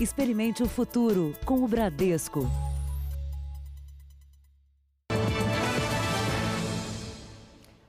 Experimente o futuro com o Bradesco.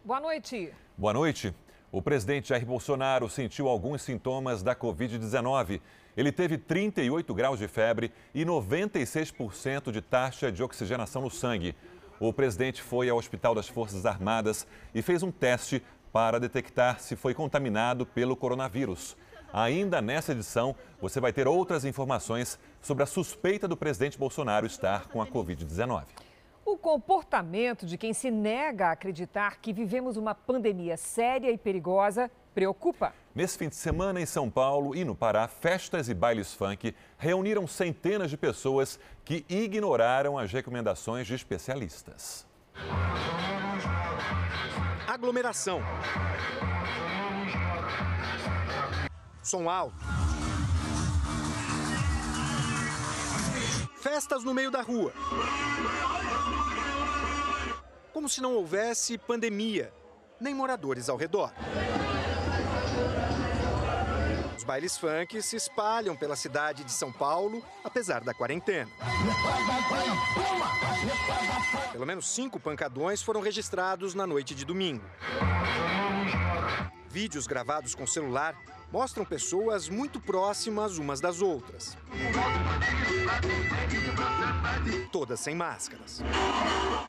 Boa noite. Boa noite. O presidente Jair Bolsonaro sentiu alguns sintomas da Covid-19. Ele teve 38 graus de febre e 96% de taxa de oxigenação no sangue. O presidente foi ao Hospital das Forças Armadas e fez um teste para detectar se foi contaminado pelo coronavírus. Ainda nessa edição, você vai ter outras informações sobre a suspeita do presidente Bolsonaro estar com a Covid-19. O comportamento de quem se nega a acreditar que vivemos uma pandemia séria e perigosa preocupa. Nesse fim de semana, em São Paulo e no Pará, festas e bailes funk reuniram centenas de pessoas que ignoraram as recomendações de especialistas. Aglomeração. Som alto. Festas no meio da rua como se não houvesse pandemia, nem moradores ao redor. Os bailes funk se espalham pela cidade de São Paulo, apesar da quarentena. Pelo menos cinco pancadões foram registrados na noite de domingo. Vídeos gravados com celular mostram pessoas muito próximas umas das outras. Todas sem máscaras.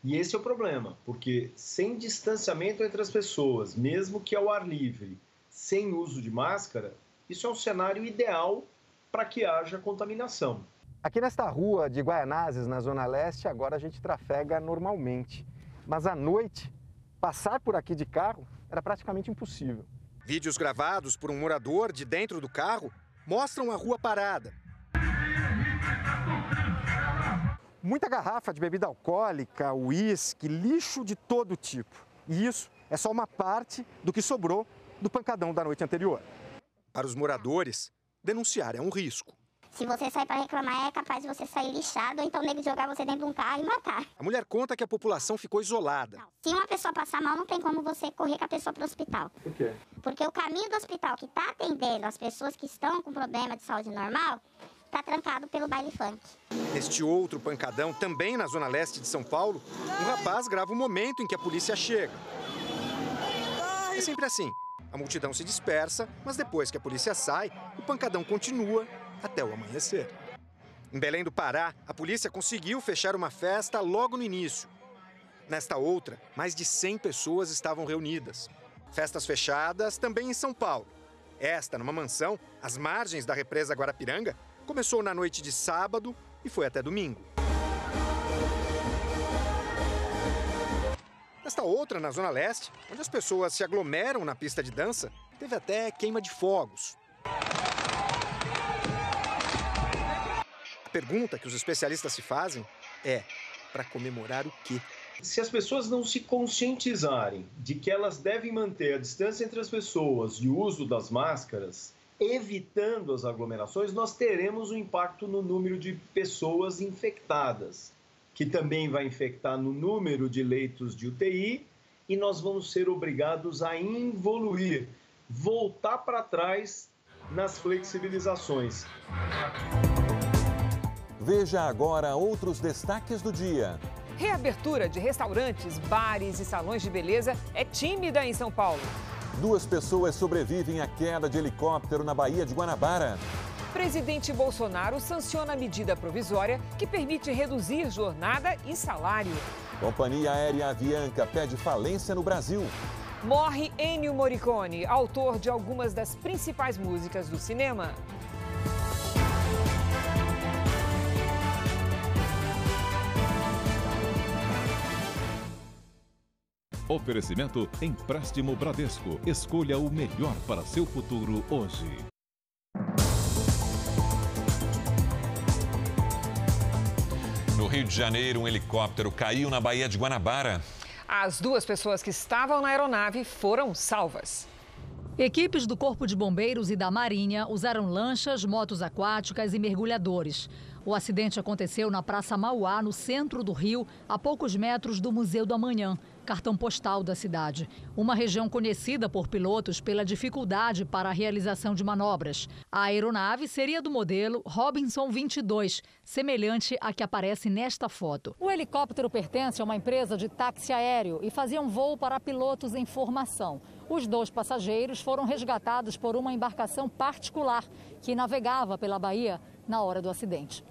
E esse é o problema, porque sem distanciamento entre as pessoas, mesmo que ao ar livre, sem uso de máscara, isso é um cenário ideal para que haja contaminação. Aqui nesta rua de Guaianazes, na Zona Leste, agora a gente trafega normalmente. Mas à noite, passar por aqui de carro era praticamente impossível. Vídeos gravados por um morador de dentro do carro mostram a rua parada. Muita garrafa de bebida alcoólica, uísque, lixo de todo tipo. E isso é só uma parte do que sobrou do pancadão da noite anterior. Para os moradores, denunciar é um risco. Se você sair para reclamar, é capaz de você sair lixado ou então nego jogar você dentro de um carro e matar. A mulher conta que a população ficou isolada. Se uma pessoa passar mal, não tem como você correr com a pessoa para o hospital. Por quê? Porque o caminho do hospital que está atendendo as pessoas que estão com problema de saúde normal está trancado pelo baile funk. Neste outro pancadão, também na zona leste de São Paulo, um rapaz grava o momento em que a polícia chega. É sempre assim. A multidão se dispersa, mas depois que a polícia sai, o pancadão continua até o amanhecer. Em Belém do Pará, a polícia conseguiu fechar uma festa logo no início. Nesta outra, mais de 100 pessoas estavam reunidas. Festas fechadas também em São Paulo. Esta, numa mansão, às margens da represa Guarapiranga, começou na noite de sábado e foi até domingo. Nesta outra, na Zona Leste, onde as pessoas se aglomeram na pista de dança, teve até queima de fogos. Pergunta que os especialistas se fazem é: para comemorar o quê? Se as pessoas não se conscientizarem de que elas devem manter a distância entre as pessoas e o uso das máscaras, evitando as aglomerações, nós teremos um impacto no número de pessoas infectadas, que também vai infectar no número de leitos de UTI e nós vamos ser obrigados a evoluir, voltar para trás nas flexibilizações. Veja agora outros destaques do dia. Reabertura de restaurantes, bares e salões de beleza é tímida em São Paulo. Duas pessoas sobrevivem à queda de helicóptero na Baía de Guanabara. Presidente Bolsonaro sanciona a medida provisória que permite reduzir jornada e salário. Companhia Aérea Avianca pede falência no Brasil. Morre Ennio Morricone, autor de algumas das principais músicas do cinema. Oferecimento Empréstimo Bradesco. Escolha o melhor para seu futuro hoje. No Rio de Janeiro, um helicóptero caiu na Baía de Guanabara. As duas pessoas que estavam na aeronave foram salvas. Equipes do Corpo de Bombeiros e da Marinha usaram lanchas, motos aquáticas e mergulhadores. O acidente aconteceu na Praça Mauá, no centro do Rio, a poucos metros do Museu do Amanhã. Cartão postal da cidade. Uma região conhecida por pilotos pela dificuldade para a realização de manobras. A aeronave seria do modelo Robinson 22, semelhante à que aparece nesta foto. O helicóptero pertence a uma empresa de táxi aéreo e fazia um voo para pilotos em formação. Os dois passageiros foram resgatados por uma embarcação particular que navegava pela Bahia na hora do acidente.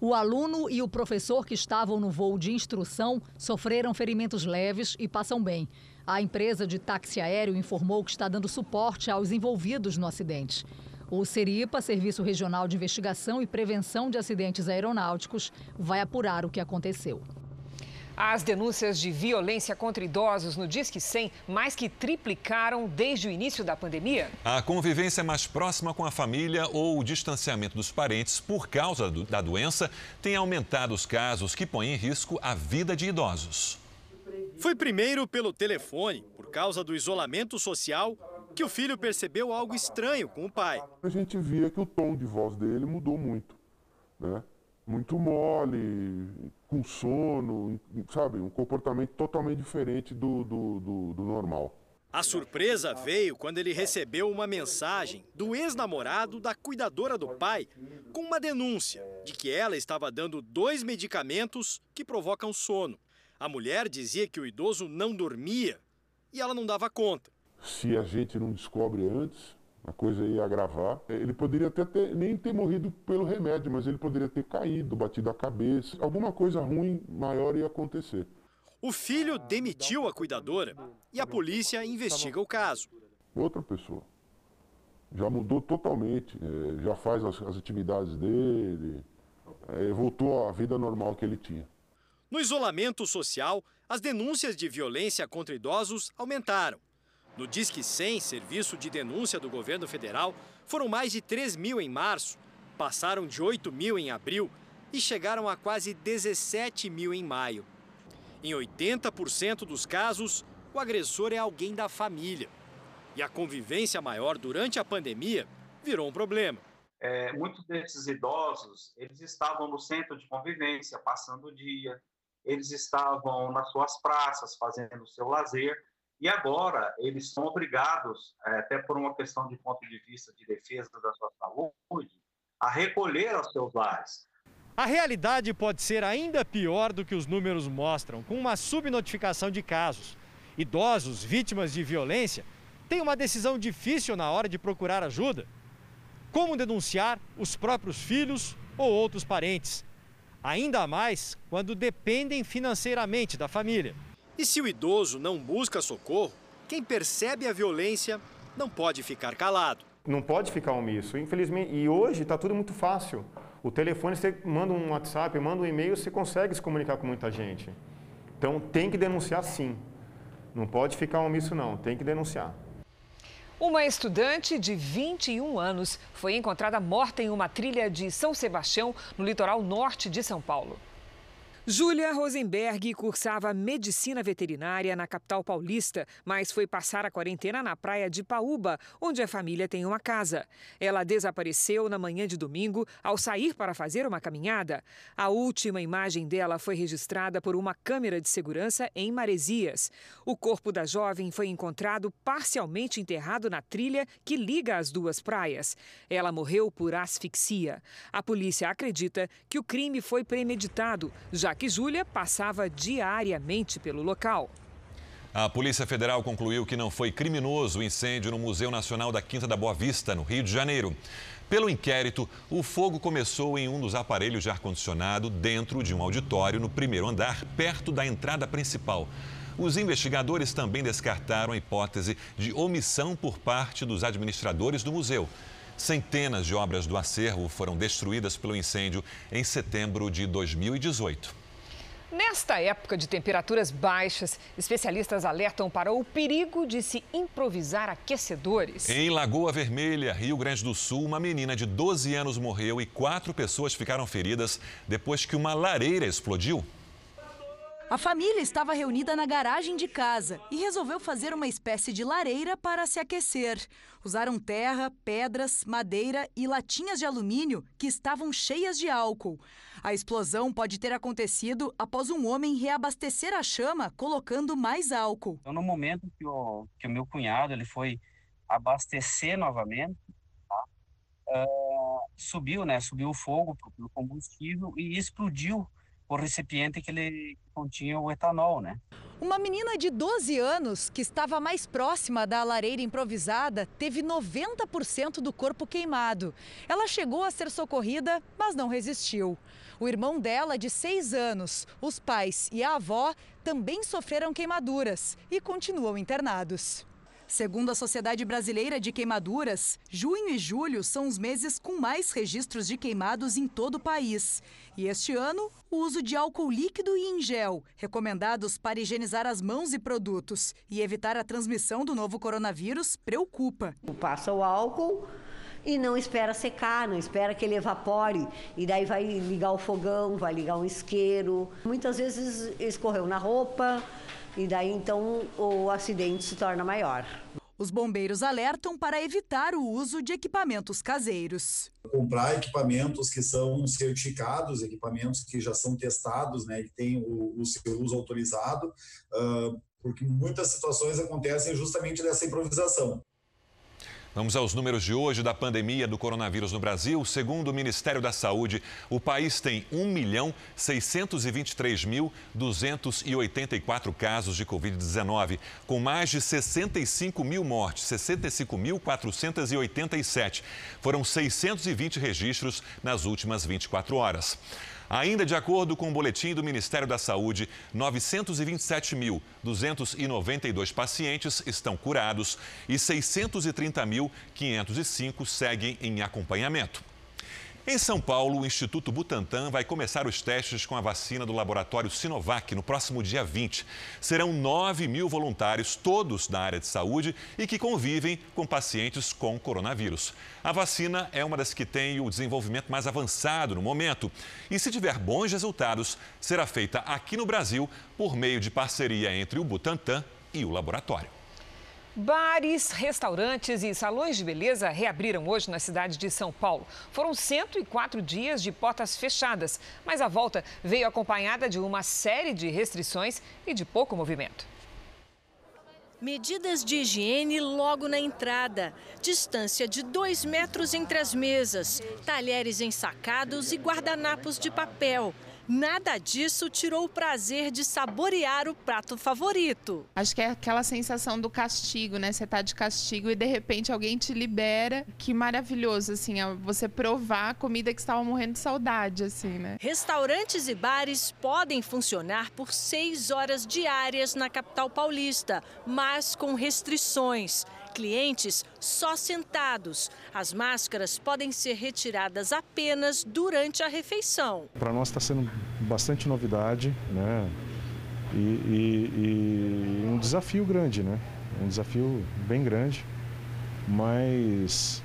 O aluno e o professor que estavam no voo de instrução sofreram ferimentos leves e passam bem. A empresa de táxi aéreo informou que está dando suporte aos envolvidos no acidente. O Seripa, Serviço Regional de Investigação e Prevenção de Acidentes Aeronáuticos, vai apurar o que aconteceu. As denúncias de violência contra idosos no Disque 100 mais que triplicaram desde o início da pandemia. A convivência mais próxima com a família ou o distanciamento dos parentes por causa do, da doença tem aumentado os casos que põem em risco a vida de idosos. Foi primeiro pelo telefone, por causa do isolamento social, que o filho percebeu algo estranho com o pai. A gente via que o tom de voz dele mudou muito, né? Muito mole, com sono, sabe? Um comportamento totalmente diferente do, do, do, do normal. A surpresa veio quando ele recebeu uma mensagem do ex-namorado da cuidadora do pai com uma denúncia de que ela estava dando dois medicamentos que provocam sono. A mulher dizia que o idoso não dormia e ela não dava conta. Se a gente não descobre antes, a coisa ia agravar. Ele poderia até ter, nem ter morrido pelo remédio, mas ele poderia ter caído, batido a cabeça. Alguma coisa ruim maior ia acontecer. O filho demitiu a cuidadora e a polícia investiga o caso. Outra pessoa. Já mudou totalmente, é, já faz as, as atividades dele, é, voltou à vida normal que ele tinha. No isolamento social, as denúncias de violência contra idosos aumentaram. No Disque 100, serviço de denúncia do governo federal, foram mais de 3 mil em março, passaram de 8 mil em abril e chegaram a quase 17 mil em maio. Em 80% dos casos, o agressor é alguém da família. E a convivência maior durante a pandemia virou um problema. É, muitos desses idosos, eles estavam no centro de convivência, passando o dia, eles estavam nas suas praças, fazendo o seu lazer, e agora eles são obrigados, é, até por uma questão de ponto de vista de defesa da sua saúde, a recolher aos seus lares. A realidade pode ser ainda pior do que os números mostram, com uma subnotificação de casos. Idosos vítimas de violência têm uma decisão difícil na hora de procurar ajuda. Como denunciar os próprios filhos ou outros parentes? Ainda mais quando dependem financeiramente da família. E se o idoso não busca socorro, quem percebe a violência não pode ficar calado. Não pode ficar omisso, infelizmente. E hoje está tudo muito fácil. O telefone, você manda um WhatsApp, manda um e-mail, você consegue se comunicar com muita gente. Então tem que denunciar sim. Não pode ficar omisso não, tem que denunciar. Uma estudante de 21 anos foi encontrada morta em uma trilha de São Sebastião, no litoral norte de São Paulo. Júlia Rosenberg cursava medicina veterinária na capital paulista, mas foi passar a quarentena na praia de Paúba, onde a família tem uma casa. Ela desapareceu na manhã de domingo ao sair para fazer uma caminhada. A última imagem dela foi registrada por uma câmera de segurança em Maresias. O corpo da jovem foi encontrado parcialmente enterrado na trilha que liga as duas praias. Ela morreu por asfixia. A polícia acredita que o crime foi premeditado, já que Júlia passava diariamente pelo local. A Polícia Federal concluiu que não foi criminoso o incêndio no Museu Nacional da Quinta da Boa Vista, no Rio de Janeiro. Pelo inquérito, o fogo começou em um dos aparelhos de ar-condicionado dentro de um auditório no primeiro andar, perto da entrada principal. Os investigadores também descartaram a hipótese de omissão por parte dos administradores do museu. Centenas de obras do acervo foram destruídas pelo incêndio em setembro de 2018. Nesta época de temperaturas baixas, especialistas alertam para o perigo de se improvisar aquecedores. Em Lagoa Vermelha, Rio Grande do Sul, uma menina de 12 anos morreu e quatro pessoas ficaram feridas depois que uma lareira explodiu. A família estava reunida na garagem de casa e resolveu fazer uma espécie de lareira para se aquecer. Usaram terra, pedras, madeira e latinhas de alumínio que estavam cheias de álcool. A explosão pode ter acontecido após um homem reabastecer a chama colocando mais álcool. Então, no momento que o, que o meu cunhado ele foi abastecer novamente, tá? uh, subiu, né? Subiu o fogo pelo combustível e explodiu o recipiente que ele continha o etanol, né? Uma menina de 12 anos, que estava mais próxima da lareira improvisada, teve 90% do corpo queimado. Ela chegou a ser socorrida, mas não resistiu. O irmão dela, de 6 anos, os pais e a avó também sofreram queimaduras e continuam internados. Segundo a Sociedade Brasileira de Queimaduras, junho e julho são os meses com mais registros de queimados em todo o país. E este ano, o uso de álcool líquido e em gel, recomendados para higienizar as mãos e produtos e evitar a transmissão do novo coronavírus, preocupa. Passa o álcool e não espera secar, não espera que ele evapore. E daí vai ligar o fogão, vai ligar um isqueiro. Muitas vezes escorreu na roupa, e daí então o acidente se torna maior. Os bombeiros alertam para evitar o uso de equipamentos caseiros. Comprar equipamentos que são certificados, equipamentos que já são testados, né, que têm o, o seu uso autorizado, uh, porque muitas situações acontecem justamente dessa improvisação. Vamos aos números de hoje da pandemia do coronavírus no Brasil. Segundo o Ministério da Saúde, o país tem 1.623.284 casos de Covid-19, com mais de 65 mil mortes, 65.487. Foram 620 registros nas últimas 24 horas. Ainda de acordo com o boletim do Ministério da Saúde, 927.292 pacientes estão curados e 630.505 seguem em acompanhamento. Em São Paulo, o Instituto Butantan vai começar os testes com a vacina do laboratório Sinovac no próximo dia 20. Serão 9 mil voluntários, todos da área de saúde e que convivem com pacientes com coronavírus. A vacina é uma das que tem o desenvolvimento mais avançado no momento. E se tiver bons resultados, será feita aqui no Brasil por meio de parceria entre o Butantan e o laboratório. Bares, restaurantes e salões de beleza reabriram hoje na cidade de São Paulo. Foram 104 dias de portas fechadas, mas a volta veio acompanhada de uma série de restrições e de pouco movimento. Medidas de higiene logo na entrada. Distância de dois metros entre as mesas. Talheres ensacados e guardanapos de papel. Nada disso tirou o prazer de saborear o prato favorito. Acho que é aquela sensação do castigo, né? Você tá de castigo e de repente alguém te libera. Que maravilhoso, assim, você provar a comida que estava morrendo de saudade, assim, né? Restaurantes e bares podem funcionar por seis horas diárias na capital paulista, mas com restrições clientes só sentados. As máscaras podem ser retiradas apenas durante a refeição. Para nós está sendo bastante novidade, né? E, e, e, um desafio grande, né? Um desafio bem grande, mas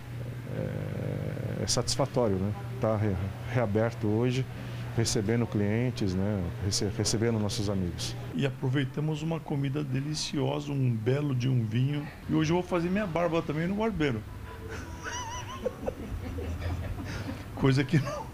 é, é satisfatório, né? Está reaberto hoje recebendo clientes, né, recebendo nossos amigos. E aproveitamos uma comida deliciosa, um belo de um vinho. E hoje eu vou fazer minha barba também no barbeiro. Coisa que não,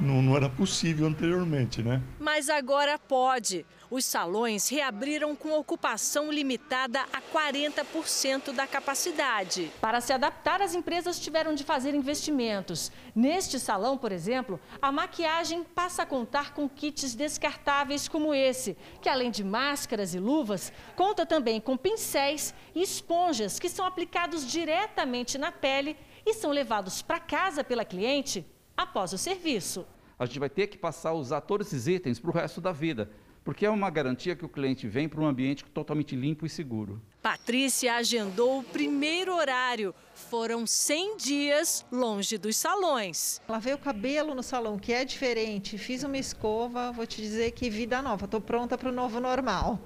não, não era possível anteriormente, né? Mas agora pode. Os salões reabriram com ocupação limitada a 40% da capacidade. Para se adaptar, as empresas tiveram de fazer investimentos. Neste salão, por exemplo, a maquiagem passa a contar com kits descartáveis como esse, que além de máscaras e luvas, conta também com pincéis e esponjas que são aplicados diretamente na pele e são levados para casa pela cliente após o serviço. A gente vai ter que passar a usar todos esses itens para o resto da vida porque é uma garantia que o cliente vem para um ambiente totalmente limpo e seguro. Patrícia agendou o primeiro horário. Foram 100 dias longe dos salões. Lavei o cabelo no salão, que é diferente. Fiz uma escova, vou te dizer que vida nova. Estou pronta para o novo normal.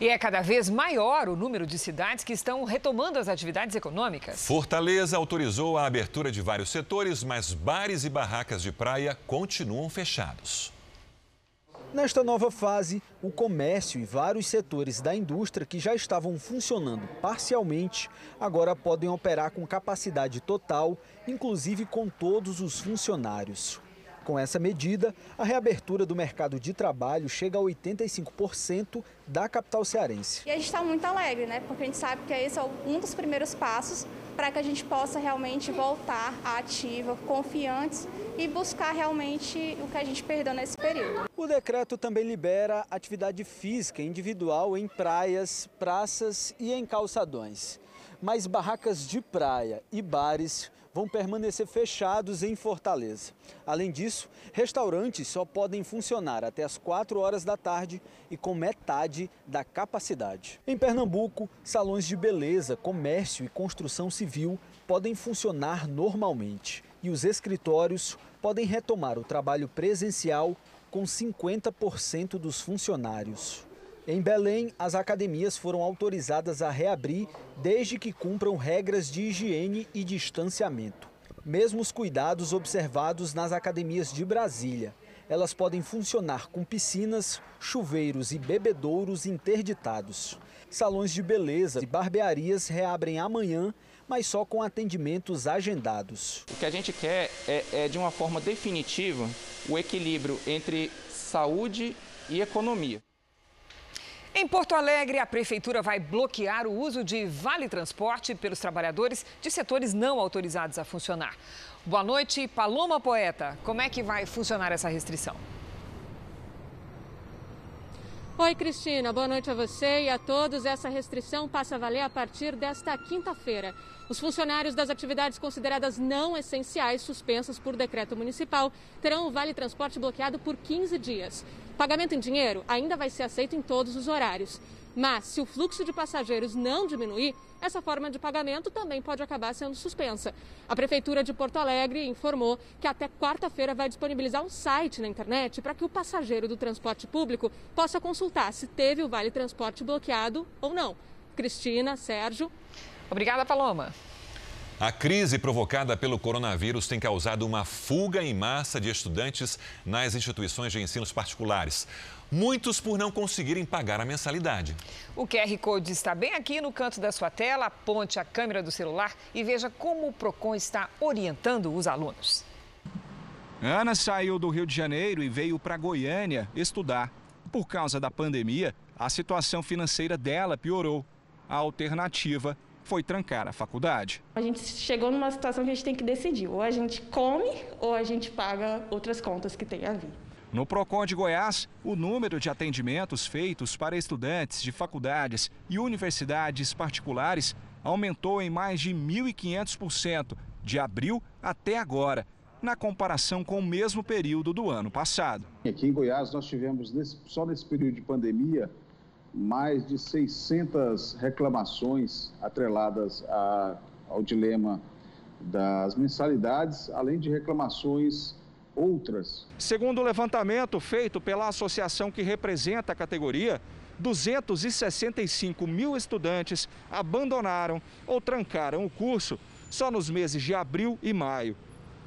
E é cada vez maior o número de cidades que estão retomando as atividades econômicas. Fortaleza autorizou a abertura de vários setores, mas bares e barracas de praia continuam fechados. Nesta nova fase, o comércio e vários setores da indústria que já estavam funcionando parcialmente agora podem operar com capacidade total, inclusive com todos os funcionários. Com essa medida, a reabertura do mercado de trabalho chega a 85% da capital cearense. E a gente está muito alegre, né? Porque a gente sabe que esse é um dos primeiros passos para que a gente possa realmente voltar à ativa, confiantes e buscar realmente o que a gente perdeu nesse período. O decreto também libera atividade física individual em praias, praças e em calçadões. Mas barracas de praia e bares vão permanecer fechados em Fortaleza. Além disso, restaurantes só podem funcionar até as 4 horas da tarde e com metade da capacidade. Em Pernambuco, salões de beleza, comércio e construção civil podem funcionar normalmente e os escritórios podem retomar o trabalho presencial com 50% dos funcionários. Em Belém, as academias foram autorizadas a reabrir desde que cumpram regras de higiene e distanciamento. Mesmo os cuidados observados nas academias de Brasília. Elas podem funcionar com piscinas, chuveiros e bebedouros interditados. Salões de beleza e barbearias reabrem amanhã, mas só com atendimentos agendados. O que a gente quer é, é de uma forma definitiva, o equilíbrio entre saúde e economia. Em Porto Alegre, a Prefeitura vai bloquear o uso de vale transporte pelos trabalhadores de setores não autorizados a funcionar. Boa noite, Paloma Poeta. Como é que vai funcionar essa restrição? Oi, Cristina. Boa noite a você e a todos. Essa restrição passa a valer a partir desta quinta-feira. Os funcionários das atividades consideradas não essenciais, suspensas por decreto municipal, terão o vale transporte bloqueado por 15 dias. Pagamento em dinheiro ainda vai ser aceito em todos os horários. Mas, se o fluxo de passageiros não diminuir, essa forma de pagamento também pode acabar sendo suspensa. A Prefeitura de Porto Alegre informou que até quarta-feira vai disponibilizar um site na internet para que o passageiro do transporte público possa consultar se teve o Vale Transporte bloqueado ou não. Cristina, Sérgio. Obrigada, Paloma. A crise provocada pelo coronavírus tem causado uma fuga em massa de estudantes nas instituições de ensinos particulares. Muitos por não conseguirem pagar a mensalidade. O QR Code está bem aqui no canto da sua tela. Aponte a câmera do celular e veja como o PROCON está orientando os alunos. Ana saiu do Rio de Janeiro e veio para Goiânia estudar. Por causa da pandemia, a situação financeira dela piorou. A alternativa foi trancar a faculdade. A gente chegou numa situação que a gente tem que decidir: ou a gente come ou a gente paga outras contas que tem a vir. No Procon de Goiás, o número de atendimentos feitos para estudantes de faculdades e universidades particulares aumentou em mais de 1.500% de abril até agora, na comparação com o mesmo período do ano passado. Aqui em Goiás, nós tivemos, nesse, só nesse período de pandemia, mais de 600 reclamações atreladas a, ao dilema das mensalidades, além de reclamações outras. Segundo o levantamento feito pela associação que representa a categoria, 265 mil estudantes abandonaram ou trancaram o curso só nos meses de abril e maio,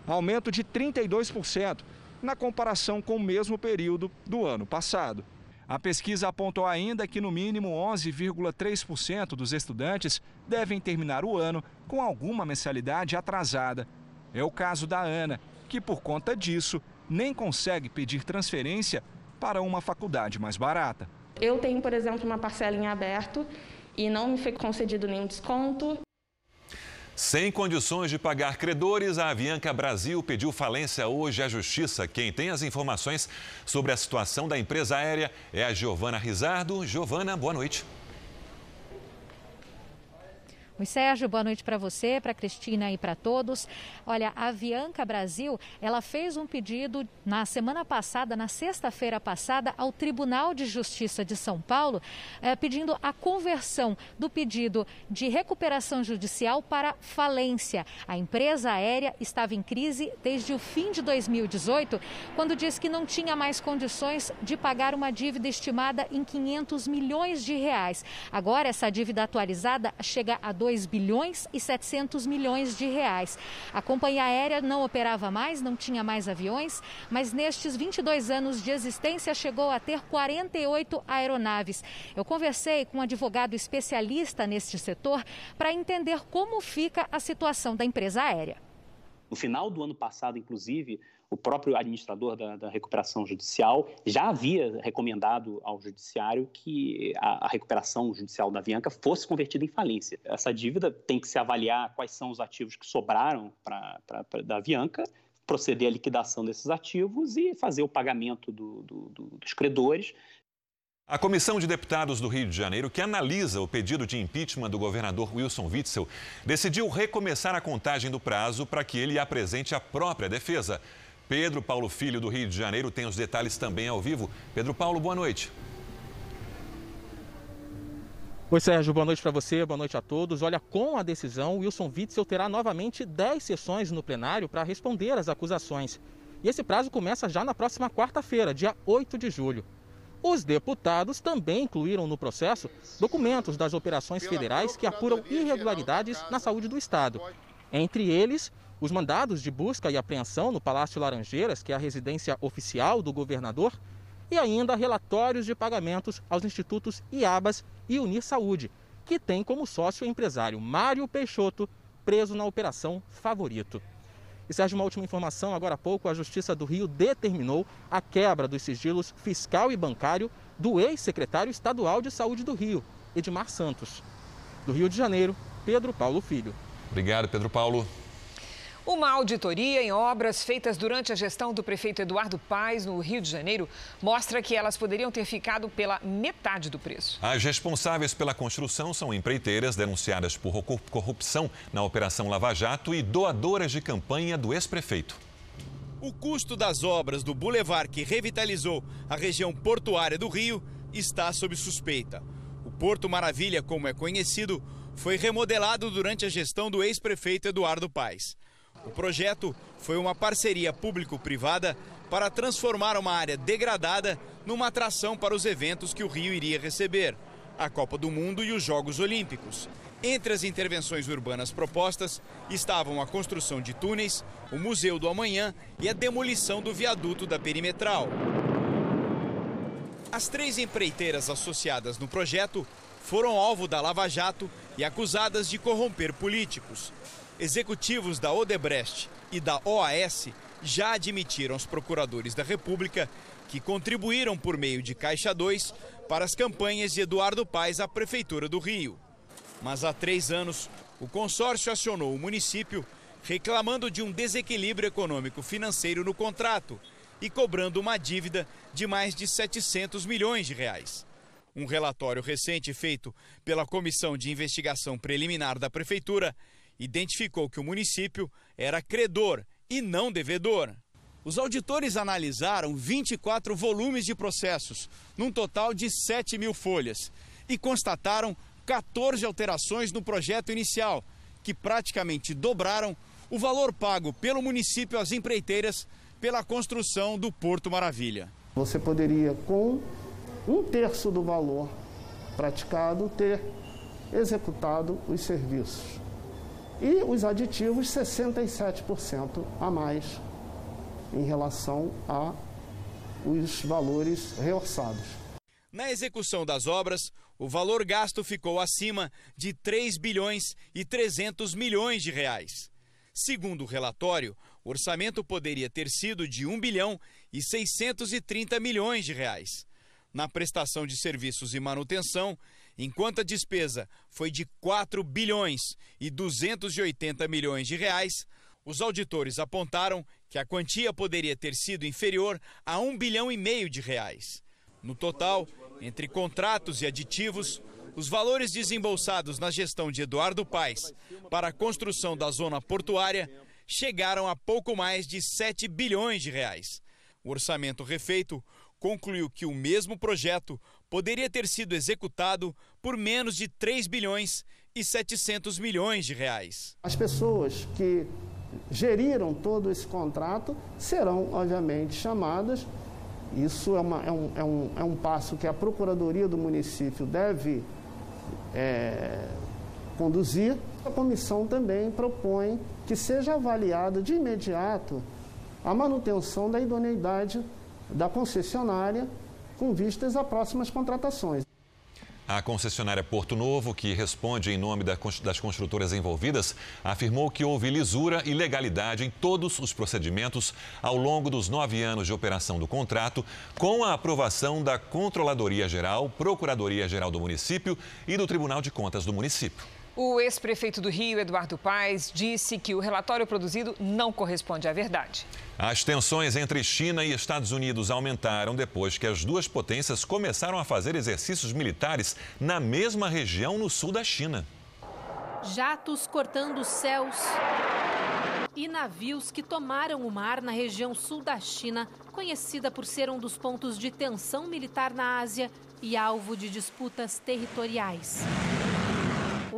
aumento de 32% na comparação com o mesmo período do ano passado. A pesquisa apontou ainda que no mínimo 11,3% dos estudantes devem terminar o ano com alguma mensalidade atrasada. É o caso da Ana, que por conta disso nem consegue pedir transferência para uma faculdade mais barata. Eu tenho, por exemplo, uma parcela em aberto e não me foi concedido nenhum desconto. Sem condições de pagar credores, a Avianca Brasil pediu falência hoje à Justiça. Quem tem as informações sobre a situação da empresa aérea é a Giovana Rizardo. Giovana, boa noite. Oi, Sérgio, boa noite para você, para Cristina e para todos. Olha, a Avianca Brasil, ela fez um pedido na semana passada, na sexta-feira passada, ao Tribunal de Justiça de São Paulo, eh, pedindo a conversão do pedido de recuperação judicial para falência. A empresa aérea estava em crise desde o fim de 2018, quando disse que não tinha mais condições de pagar uma dívida estimada em 500 milhões de reais. Agora, essa dívida atualizada chega a 2 2 bilhões e 700 milhões de reais. A companhia aérea não operava mais, não tinha mais aviões, mas nestes 22 anos de existência chegou a ter 48 aeronaves. Eu conversei com um advogado especialista neste setor para entender como fica a situação da empresa aérea. No final do ano passado, inclusive, o próprio administrador da, da, recuperação judicial já havia recomendado ao judiciário que a, a, recuperação judicial da Avianca fosse convertida em falência. Essa dívida tem que se avaliar quais são os ativos que sobraram pra, pra, pra da Avianca, proceder à liquidação desses ativos e fazer o pagamento do, do, do, dos credores. A Comissão de Deputados do Rio de Janeiro, que analisa o pedido de impeachment do governador Wilson Witzel, decidiu recomeçar a contagem do prazo para que ele apresente a própria defesa. Pedro Paulo Filho, do Rio de Janeiro, tem os detalhes também ao vivo. Pedro Paulo, boa noite. Oi, Sérgio, boa noite para você, boa noite a todos. Olha, com a decisão, Wilson Witzel terá novamente 10 sessões no plenário para responder às acusações. E esse prazo começa já na próxima quarta-feira, dia 8 de julho. Os deputados também incluíram no processo documentos das operações federais que apuram irregularidades na saúde do Estado. Entre eles, os mandados de busca e apreensão no Palácio Laranjeiras, que é a residência oficial do governador, e ainda relatórios de pagamentos aos institutos IABAS e Unir Saúde, que tem como sócio o empresário Mário Peixoto, preso na Operação Favorito. E Sérgio, uma última informação: agora há pouco, a Justiça do Rio determinou a quebra dos sigilos fiscal e bancário do ex-secretário estadual de Saúde do Rio, Edmar Santos. Do Rio de Janeiro, Pedro Paulo Filho. Obrigado, Pedro Paulo. Uma auditoria em obras feitas durante a gestão do prefeito Eduardo Paes no Rio de Janeiro mostra que elas poderiam ter ficado pela metade do preço. As responsáveis pela construção são empreiteiras denunciadas por corrupção na Operação Lava Jato e doadoras de campanha do ex-prefeito. O custo das obras do bulevar que revitalizou a região portuária do Rio está sob suspeita. O Porto Maravilha, como é conhecido, foi remodelado durante a gestão do ex-prefeito Eduardo Paes. O projeto foi uma parceria público-privada para transformar uma área degradada numa atração para os eventos que o Rio iria receber, a Copa do Mundo e os Jogos Olímpicos. Entre as intervenções urbanas propostas estavam a construção de túneis, o Museu do Amanhã e a demolição do viaduto da Perimetral. As três empreiteiras associadas no projeto foram alvo da Lava Jato e acusadas de corromper políticos. Executivos da Odebrecht e da OAS já admitiram aos procuradores da República que contribuíram por meio de Caixa 2 para as campanhas de Eduardo Paes à Prefeitura do Rio. Mas há três anos, o consórcio acionou o município reclamando de um desequilíbrio econômico financeiro no contrato e cobrando uma dívida de mais de 700 milhões de reais. Um relatório recente feito pela Comissão de Investigação Preliminar da Prefeitura identificou que o município era credor e não devedor. Os auditores analisaram 24 volumes de processos, num total de 7 mil folhas, e constataram 14 alterações no projeto inicial, que praticamente dobraram o valor pago pelo município às empreiteiras pela construção do Porto Maravilha. Você poderia, com um terço do valor praticado, ter executado os serviços e os aditivos 67% a mais em relação a os valores reorçados. Na execução das obras, o valor gasto ficou acima de 3 bilhões e 300 milhões de reais. Segundo o relatório, o orçamento poderia ter sido de 1 bilhão e 630 milhões de reais. Na prestação de serviços e manutenção, enquanto a despesa foi de 4 bilhões e 280 milhões de reais, os auditores apontaram que a quantia poderia ter sido inferior a 1 bilhão e meio de reais. No total, entre contratos e aditivos, os valores desembolsados na gestão de Eduardo Paes para a construção da zona portuária chegaram a pouco mais de 7 bilhões de reais. O orçamento refeito concluiu que o mesmo projeto poderia ter sido executado por menos de 3 bilhões e 700 milhões de reais. As pessoas que geriram todo esse contrato serão, obviamente, chamadas. Isso é, uma, é, um, é, um, é um passo que a Procuradoria do município deve é, conduzir. A comissão também propõe que seja avaliada de imediato a manutenção da idoneidade da concessionária com vistas a próximas contratações. A concessionária Porto Novo, que responde em nome das construtoras envolvidas, afirmou que houve lisura e legalidade em todos os procedimentos ao longo dos nove anos de operação do contrato, com a aprovação da Controladoria Geral, Procuradoria Geral do Município e do Tribunal de Contas do município. O ex-prefeito do Rio, Eduardo Paes, disse que o relatório produzido não corresponde à verdade. As tensões entre China e Estados Unidos aumentaram depois que as duas potências começaram a fazer exercícios militares na mesma região no sul da China. Jatos cortando céus e navios que tomaram o mar na região sul da China, conhecida por ser um dos pontos de tensão militar na Ásia e alvo de disputas territoriais.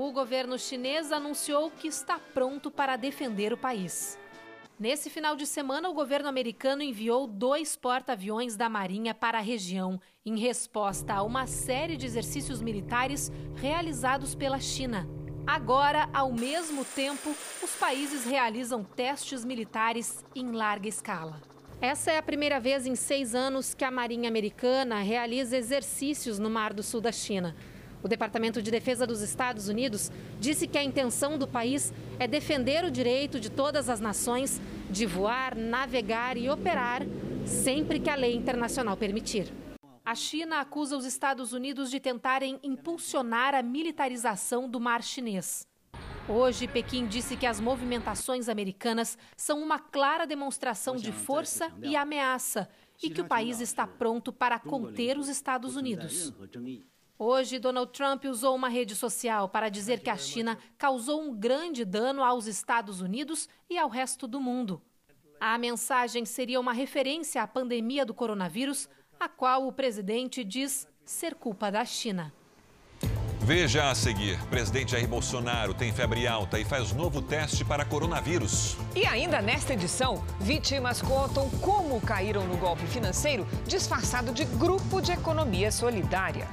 O governo chinês anunciou que está pronto para defender o país. Nesse final de semana, o governo americano enviou dois porta-aviões da Marinha para a região, em resposta a uma série de exercícios militares realizados pela China. Agora, ao mesmo tempo, os países realizam testes militares em larga escala. Essa é a primeira vez em seis anos que a Marinha Americana realiza exercícios no Mar do Sul da China. O Departamento de Defesa dos Estados Unidos disse que a intenção do país é defender o direito de todas as nações de voar, navegar e operar sempre que a lei internacional permitir. A China acusa os Estados Unidos de tentarem impulsionar a militarização do mar chinês. Hoje, Pequim disse que as movimentações americanas são uma clara demonstração de força e ameaça e que o país está pronto para conter os Estados Unidos. Hoje, Donald Trump usou uma rede social para dizer que a China causou um grande dano aos Estados Unidos e ao resto do mundo. A mensagem seria uma referência à pandemia do coronavírus, a qual o presidente diz ser culpa da China. Veja a seguir: presidente Jair Bolsonaro tem febre alta e faz novo teste para coronavírus. E ainda nesta edição, vítimas contam como caíram no golpe financeiro disfarçado de grupo de economia solidária.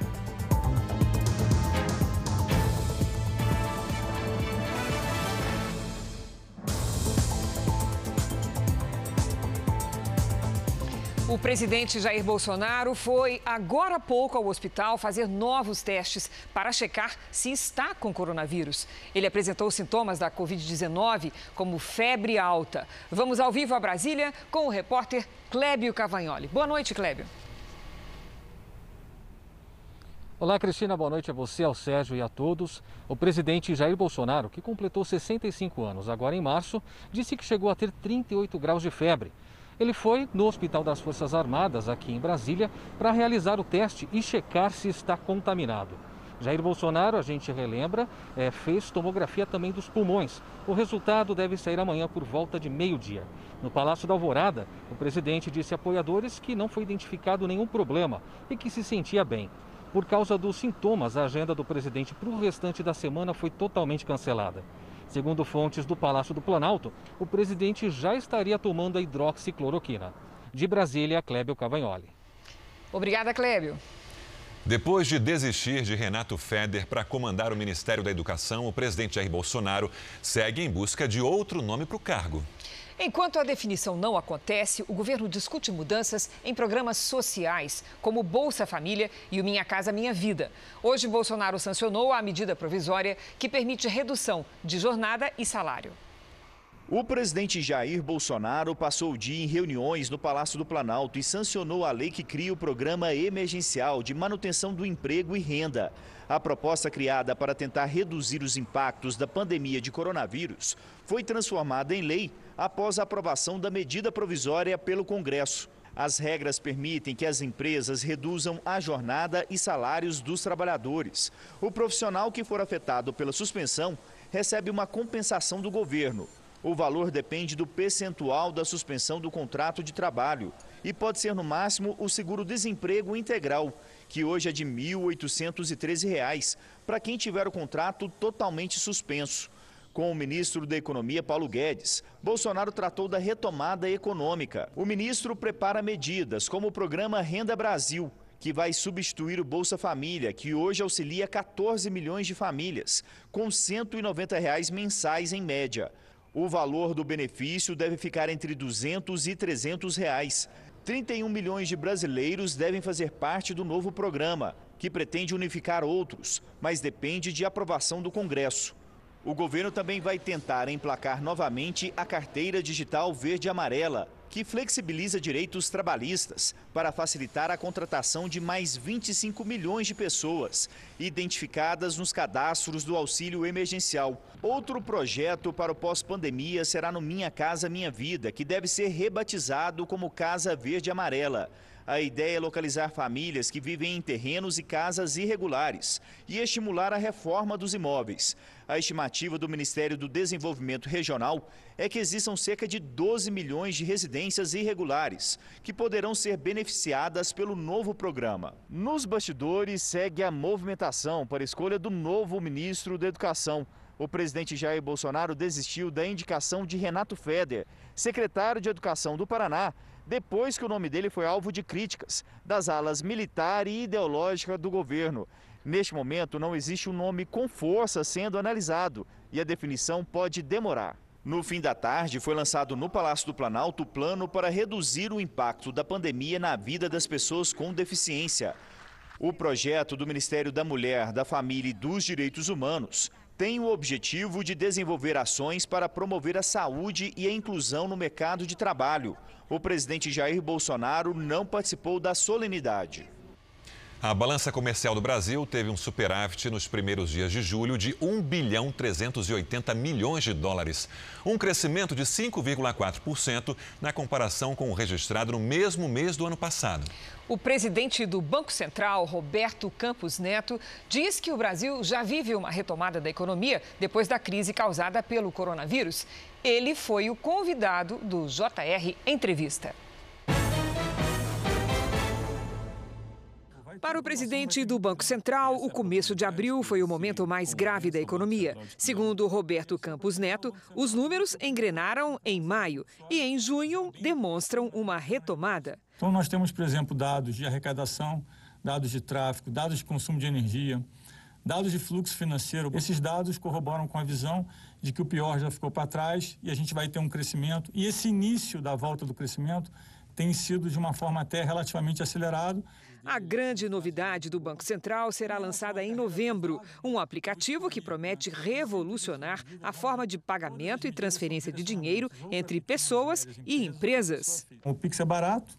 O presidente Jair Bolsonaro foi agora há pouco ao hospital fazer novos testes para checar se está com coronavírus. Ele apresentou sintomas da Covid-19 como febre alta. Vamos ao vivo a Brasília com o repórter Clébio Cavagnoli. Boa noite, Clébio. Olá, Cristina. Boa noite a você, ao Sérgio e a todos. O presidente Jair Bolsonaro, que completou 65 anos agora em março, disse que chegou a ter 38 graus de febre. Ele foi no Hospital das Forças Armadas, aqui em Brasília, para realizar o teste e checar se está contaminado. Jair Bolsonaro, a gente relembra, é, fez tomografia também dos pulmões. O resultado deve sair amanhã por volta de meio-dia. No Palácio da Alvorada, o presidente disse a apoiadores que não foi identificado nenhum problema e que se sentia bem. Por causa dos sintomas, a agenda do presidente para o restante da semana foi totalmente cancelada. Segundo fontes do Palácio do Planalto, o presidente já estaria tomando a hidroxicloroquina. De Brasília, Clébio Cavagnoli. Obrigada, Clébio. Depois de desistir de Renato Feder para comandar o Ministério da Educação, o presidente Jair Bolsonaro segue em busca de outro nome para o cargo. Enquanto a definição não acontece, o governo discute mudanças em programas sociais, como Bolsa Família e o Minha Casa Minha Vida. Hoje, Bolsonaro sancionou a medida provisória que permite redução de jornada e salário. O presidente Jair Bolsonaro passou o dia em reuniões no Palácio do Planalto e sancionou a lei que cria o programa emergencial de manutenção do emprego e renda. A proposta criada para tentar reduzir os impactos da pandemia de coronavírus foi transformada em lei após a aprovação da medida provisória pelo Congresso. As regras permitem que as empresas reduzam a jornada e salários dos trabalhadores. O profissional que for afetado pela suspensão recebe uma compensação do governo. O valor depende do percentual da suspensão do contrato de trabalho e pode ser no máximo o seguro-desemprego integral, que hoje é de R$ 1.813, para quem tiver o contrato totalmente suspenso. Com o ministro da Economia, Paulo Guedes, Bolsonaro tratou da retomada econômica. O ministro prepara medidas como o programa Renda Brasil, que vai substituir o Bolsa Família, que hoje auxilia 14 milhões de famílias, com 190 reais mensais em média. O valor do benefício deve ficar entre R$ 200 e 300 reais. 31 milhões de brasileiros devem fazer parte do novo programa, que pretende unificar outros, mas depende de aprovação do Congresso. O governo também vai tentar emplacar novamente a carteira digital verde-amarela, que flexibiliza direitos trabalhistas para facilitar a contratação de mais 25 milhões de pessoas identificadas nos cadastros do auxílio emergencial. Outro projeto para o pós-pandemia será no Minha Casa Minha Vida, que deve ser rebatizado como Casa Verde Amarela. A ideia é localizar famílias que vivem em terrenos e casas irregulares e estimular a reforma dos imóveis. A estimativa do Ministério do Desenvolvimento Regional é que existam cerca de 12 milhões de residências irregulares, que poderão ser beneficiadas pelo novo programa. Nos bastidores, segue a movimentação para a escolha do novo ministro da Educação. O presidente Jair Bolsonaro desistiu da indicação de Renato Feder, secretário de Educação do Paraná, depois que o nome dele foi alvo de críticas das alas militar e ideológica do governo. Neste momento, não existe um nome com força sendo analisado e a definição pode demorar. No fim da tarde, foi lançado no Palácio do Planalto o plano para reduzir o impacto da pandemia na vida das pessoas com deficiência. O projeto do Ministério da Mulher, da Família e dos Direitos Humanos tem o objetivo de desenvolver ações para promover a saúde e a inclusão no mercado de trabalho o presidente Jair Bolsonaro não participou da solenidade. A balança comercial do Brasil teve um superávit nos primeiros dias de julho de 1 bilhão 380 milhões de dólares, um crescimento de 5,4% na comparação com o registrado no mesmo mês do ano passado. O presidente do Banco Central, Roberto Campos Neto, diz que o Brasil já vive uma retomada da economia depois da crise causada pelo coronavírus. Ele foi o convidado do JR Entrevista. Para o presidente do Banco Central, o começo de abril foi o momento mais grave da economia. Segundo Roberto Campos Neto, os números engrenaram em maio e em junho demonstram uma retomada. Então, nós temos, por exemplo, dados de arrecadação, dados de tráfego, dados de consumo de energia, dados de fluxo financeiro. Esses dados corroboram com a visão de que o pior já ficou para trás e a gente vai ter um crescimento. E esse início da volta do crescimento tem sido de uma forma até relativamente acelerado. A grande novidade do Banco Central será lançada em novembro, um aplicativo que promete revolucionar a forma de pagamento e transferência de dinheiro entre pessoas e empresas. O Pix é barato,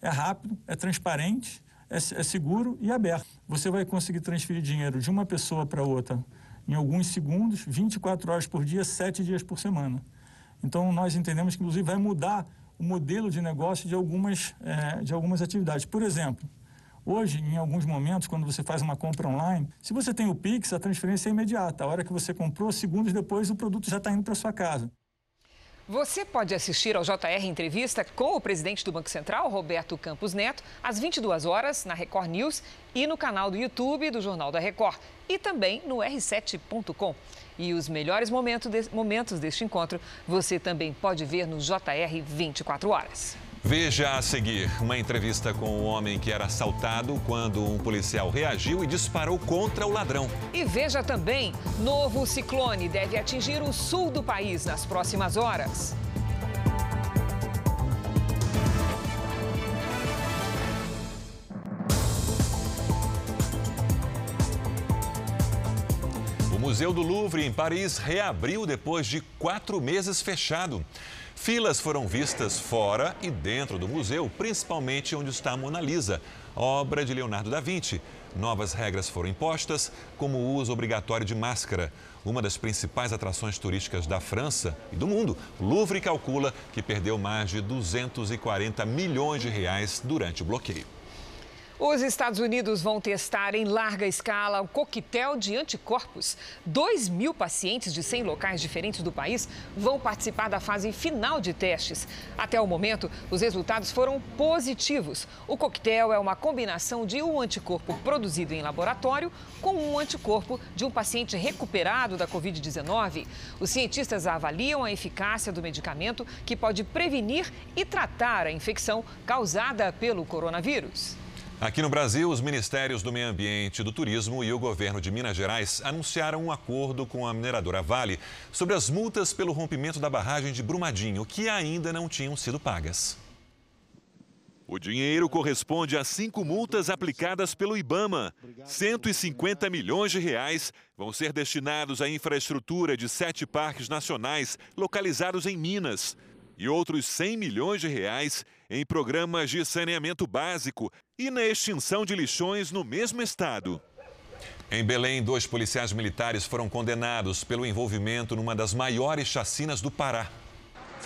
é rápido, é transparente, é, é seguro e aberto. Você vai conseguir transferir dinheiro de uma pessoa para outra em alguns segundos, 24 horas por dia, 7 dias por semana. Então, nós entendemos que, inclusive, vai mudar o modelo de negócio de algumas, é, de algumas atividades. Por exemplo, Hoje, em alguns momentos, quando você faz uma compra online, se você tem o Pix, a transferência é imediata. A hora que você comprou, segundos depois, o produto já está indo para sua casa. Você pode assistir ao JR Entrevista com o presidente do Banco Central, Roberto Campos Neto, às 22 horas na Record News e no canal do YouTube do Jornal da Record e também no r7.com. E os melhores momentos deste encontro você também pode ver no JR 24 horas. Veja a seguir uma entrevista com o um homem que era assaltado quando um policial reagiu e disparou contra o ladrão. E veja também: novo ciclone deve atingir o sul do país nas próximas horas. O Museu do Louvre, em Paris, reabriu depois de quatro meses fechado. Filas foram vistas fora e dentro do museu, principalmente onde está a Mona Lisa, obra de Leonardo da Vinci. Novas regras foram impostas, como o uso obrigatório de máscara. Uma das principais atrações turísticas da França e do mundo, Louvre calcula que perdeu mais de 240 milhões de reais durante o bloqueio. Os Estados Unidos vão testar em larga escala o coquetel de anticorpos. 2 mil pacientes de 100 locais diferentes do país vão participar da fase final de testes. Até o momento, os resultados foram positivos. O coquetel é uma combinação de um anticorpo produzido em laboratório com um anticorpo de um paciente recuperado da Covid-19. Os cientistas avaliam a eficácia do medicamento que pode prevenir e tratar a infecção causada pelo coronavírus. Aqui no Brasil, os ministérios do Meio Ambiente, do Turismo e o governo de Minas Gerais anunciaram um acordo com a mineradora Vale sobre as multas pelo rompimento da barragem de Brumadinho, que ainda não tinham sido pagas. O dinheiro corresponde a cinco multas aplicadas pelo Ibama. 150 milhões de reais vão ser destinados à infraestrutura de sete parques nacionais localizados em Minas e outros 100 milhões de reais em programas de saneamento básico e na extinção de lixões no mesmo estado. Em Belém, dois policiais militares foram condenados pelo envolvimento numa das maiores chacinas do Pará.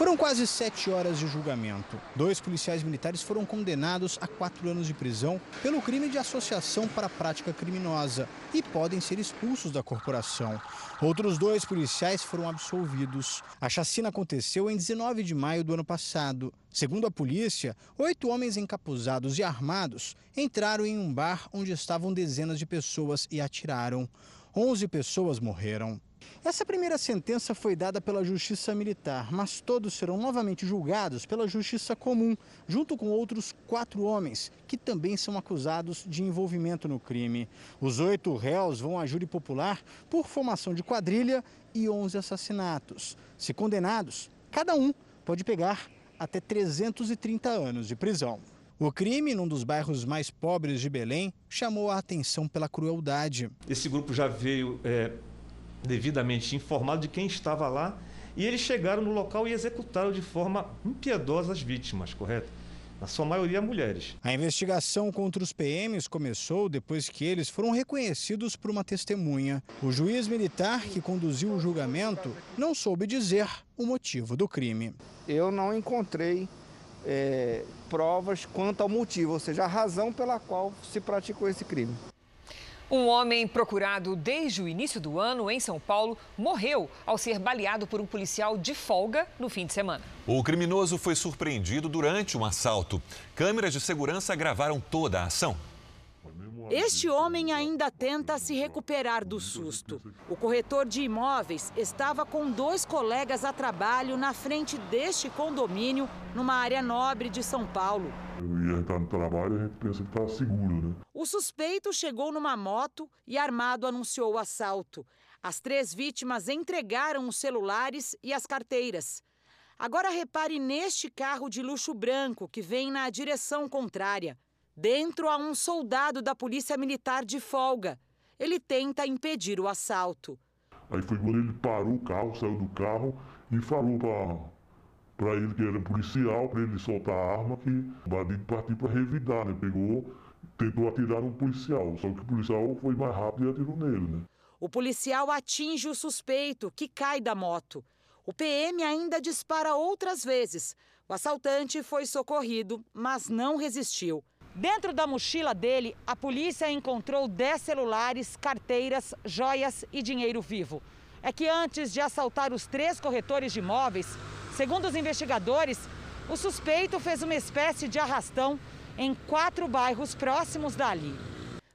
Foram quase sete horas de julgamento. Dois policiais militares foram condenados a quatro anos de prisão pelo crime de associação para prática criminosa e podem ser expulsos da corporação. Outros dois policiais foram absolvidos. A chacina aconteceu em 19 de maio do ano passado. Segundo a polícia, oito homens encapuzados e armados entraram em um bar onde estavam dezenas de pessoas e atiraram. Onze pessoas morreram. Essa primeira sentença foi dada pela Justiça Militar, mas todos serão novamente julgados pela Justiça Comum, junto com outros quatro homens, que também são acusados de envolvimento no crime. Os oito réus vão à júri popular por formação de quadrilha e 11 assassinatos. Se condenados, cada um pode pegar até 330 anos de prisão. O crime, num dos bairros mais pobres de Belém, chamou a atenção pela crueldade. Esse grupo já veio é devidamente informado de quem estava lá e eles chegaram no local e executaram de forma impiedosa as vítimas, correto? Na sua maioria mulheres. A investigação contra os PMs começou depois que eles foram reconhecidos por uma testemunha. O juiz militar que conduziu o julgamento não soube dizer o motivo do crime. Eu não encontrei é, provas quanto ao motivo, ou seja, a razão pela qual se praticou esse crime. Um homem procurado desde o início do ano em São Paulo morreu ao ser baleado por um policial de folga no fim de semana. O criminoso foi surpreendido durante um assalto. Câmeras de segurança gravaram toda a ação. Este homem ainda tenta se recuperar do susto. O corretor de imóveis estava com dois colegas a trabalho na frente deste condomínio, numa área nobre de São Paulo. Eu ia entrar no trabalho e a gente pensa que está seguro, né? O suspeito chegou numa moto e armado anunciou o assalto. As três vítimas entregaram os celulares e as carteiras. Agora repare neste carro de luxo branco que vem na direção contrária. Dentro há um soldado da Polícia Militar de folga. Ele tenta impedir o assalto. Aí foi quando ele parou o carro, saiu do carro e falou para ele que era policial, para ele soltar a arma, que o bandido partiu para revidar, né? Pegou, tentou atirar no policial, só que o policial foi mais rápido e atirou nele, né? O policial atinge o suspeito, que cai da moto. O PM ainda dispara outras vezes. O assaltante foi socorrido, mas não resistiu. Dentro da mochila dele, a polícia encontrou 10 celulares, carteiras, joias e dinheiro vivo. É que antes de assaltar os três corretores de imóveis, segundo os investigadores, o suspeito fez uma espécie de arrastão em quatro bairros próximos dali.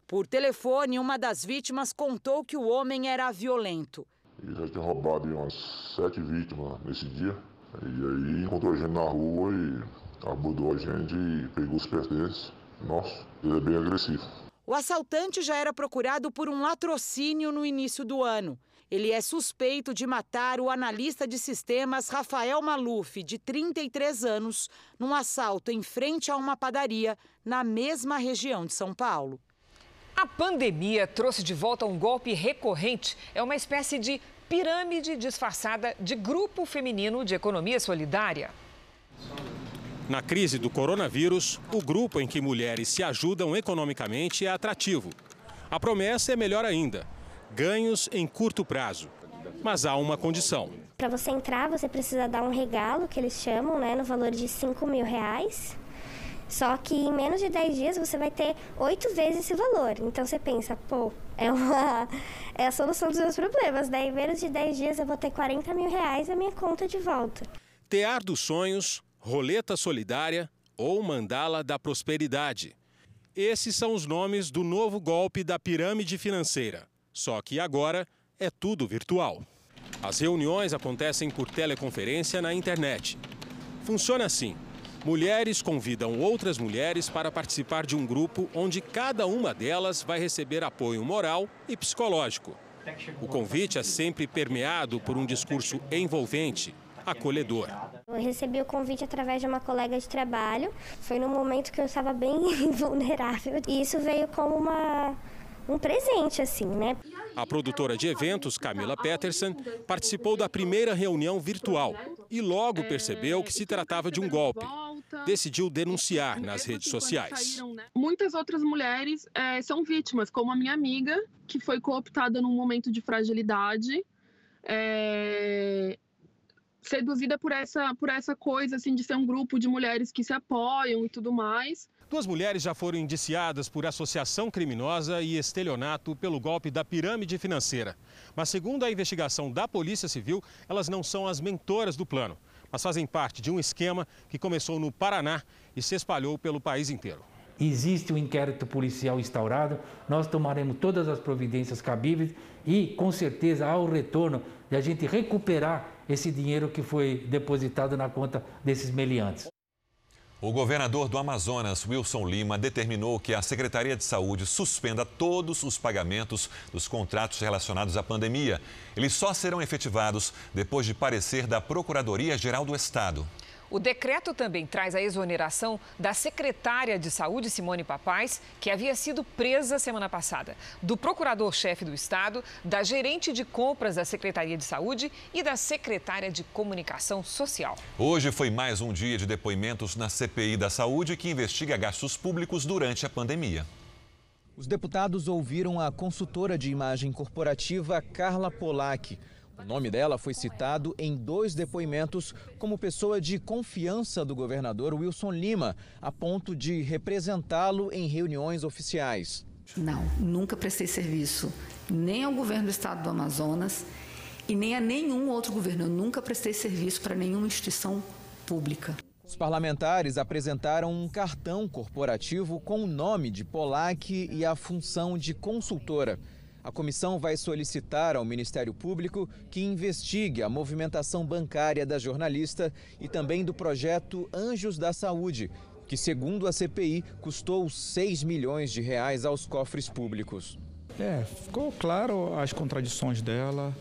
Por telefone, uma das vítimas contou que o homem era violento. Ele já tinha roubado umas sete vítimas nesse dia. E aí encontrou a gente na rua e abordou a gente e pegou os pertences. Nossa, ele é bem agressivo. O assaltante já era procurado por um latrocínio no início do ano. Ele é suspeito de matar o analista de sistemas Rafael Maluf, de 33 anos, num assalto em frente a uma padaria na mesma região de São Paulo. A pandemia trouxe de volta um golpe recorrente. É uma espécie de pirâmide disfarçada de grupo feminino de economia solidária. Na crise do coronavírus, o grupo em que mulheres se ajudam economicamente é atrativo. A promessa é melhor ainda: ganhos em curto prazo. Mas há uma condição. Para você entrar, você precisa dar um regalo, que eles chamam, né, no valor de 5 mil reais. Só que em menos de 10 dias você vai ter oito vezes esse valor. Então você pensa, pô, é, uma, é a solução dos meus problemas. Daí, né? em menos de 10 dias eu vou ter 40 mil reais na minha conta de volta. Tear dos sonhos Roleta Solidária ou Mandala da Prosperidade. Esses são os nomes do novo golpe da pirâmide financeira. Só que agora é tudo virtual. As reuniões acontecem por teleconferência na internet. Funciona assim: Mulheres convidam outras mulheres para participar de um grupo onde cada uma delas vai receber apoio moral e psicológico. O convite é sempre permeado por um discurso envolvente, acolhedor. Eu recebi o convite através de uma colega de trabalho. Foi no momento que eu estava bem vulnerável. E isso veio como uma, um presente, assim, né? A produtora de eventos, Camila Peterson, participou da primeira reunião virtual e logo percebeu que se tratava de um golpe. Decidiu denunciar nas redes sociais. Muitas outras mulheres é, são vítimas, como a minha amiga, que foi cooptada num momento de fragilidade. É, seduzida por essa, por essa coisa assim de ser um grupo de mulheres que se apoiam e tudo mais. Duas mulheres já foram indiciadas por associação criminosa e estelionato pelo golpe da pirâmide financeira. Mas, segundo a investigação da Polícia Civil, elas não são as mentoras do plano, mas fazem parte de um esquema que começou no Paraná e se espalhou pelo país inteiro. Existe um inquérito policial instaurado, nós tomaremos todas as providências cabíveis e, com certeza, há o retorno de a gente recuperar esse dinheiro que foi depositado na conta desses meliantes. O governador do Amazonas, Wilson Lima, determinou que a Secretaria de Saúde suspenda todos os pagamentos dos contratos relacionados à pandemia. Eles só serão efetivados depois de parecer da Procuradoria-Geral do Estado. O decreto também traz a exoneração da secretária de Saúde, Simone Papais, que havia sido presa semana passada, do procurador-chefe do Estado, da gerente de compras da Secretaria de Saúde e da secretária de Comunicação Social. Hoje foi mais um dia de depoimentos na CPI da Saúde, que investiga gastos públicos durante a pandemia. Os deputados ouviram a consultora de imagem corporativa Carla Polac. O nome dela foi citado em dois depoimentos como pessoa de confiança do governador Wilson Lima, a ponto de representá-lo em reuniões oficiais. Não, nunca prestei serviço nem ao governo do estado do Amazonas e nem a nenhum outro governo. Eu nunca prestei serviço para nenhuma instituição pública. Os parlamentares apresentaram um cartão corporativo com o nome de Polac e a função de consultora. A comissão vai solicitar ao Ministério Público que investigue a movimentação bancária da jornalista e também do projeto Anjos da Saúde, que, segundo a CPI, custou 6 milhões de reais aos cofres públicos. É, ficou claro as contradições dela,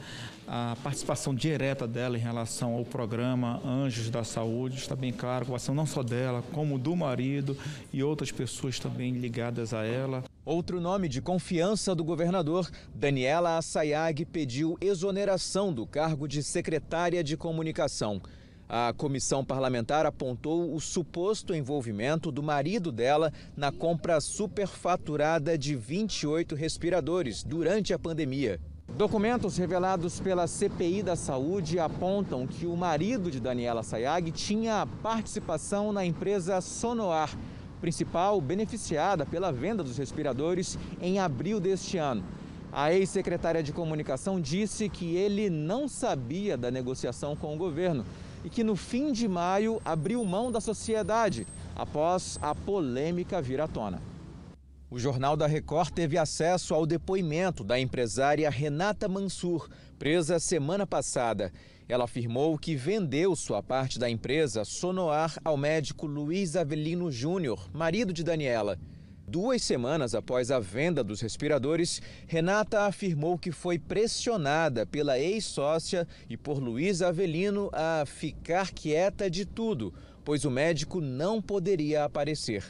a participação direta dela em relação ao programa Anjos da Saúde, está bem claro, com a ação não só dela, como do marido e outras pessoas também ligadas a ela. Outro nome de confiança do governador, Daniela Assayag, pediu exoneração do cargo de secretária de comunicação. A comissão parlamentar apontou o suposto envolvimento do marido dela na compra superfaturada de 28 respiradores durante a pandemia. Documentos revelados pela CPI da Saúde apontam que o marido de Daniela Sayag tinha participação na empresa Sonoar, principal beneficiada pela venda dos respiradores em abril deste ano. A ex-secretária de comunicação disse que ele não sabia da negociação com o governo e que no fim de maio abriu mão da sociedade após a polêmica vir à tona. O Jornal da Record teve acesso ao depoimento da empresária Renata Mansur, presa semana passada. Ela afirmou que vendeu sua parte da empresa Sonoar ao médico Luiz Avelino Júnior, marido de Daniela. Duas semanas após a venda dos respiradores, Renata afirmou que foi pressionada pela ex-sócia e por Luiz Avelino a ficar quieta de tudo, pois o médico não poderia aparecer.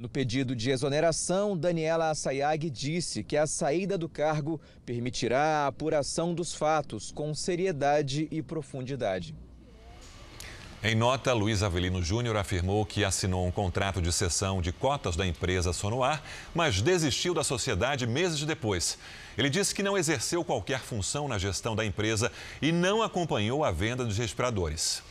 No pedido de exoneração, Daniela Assayag disse que a saída do cargo permitirá a apuração dos fatos com seriedade e profundidade. Em nota, Luiz Avelino Júnior afirmou que assinou um contrato de cessão de cotas da empresa Sonoar, mas desistiu da sociedade meses depois. Ele disse que não exerceu qualquer função na gestão da empresa e não acompanhou a venda dos respiradores.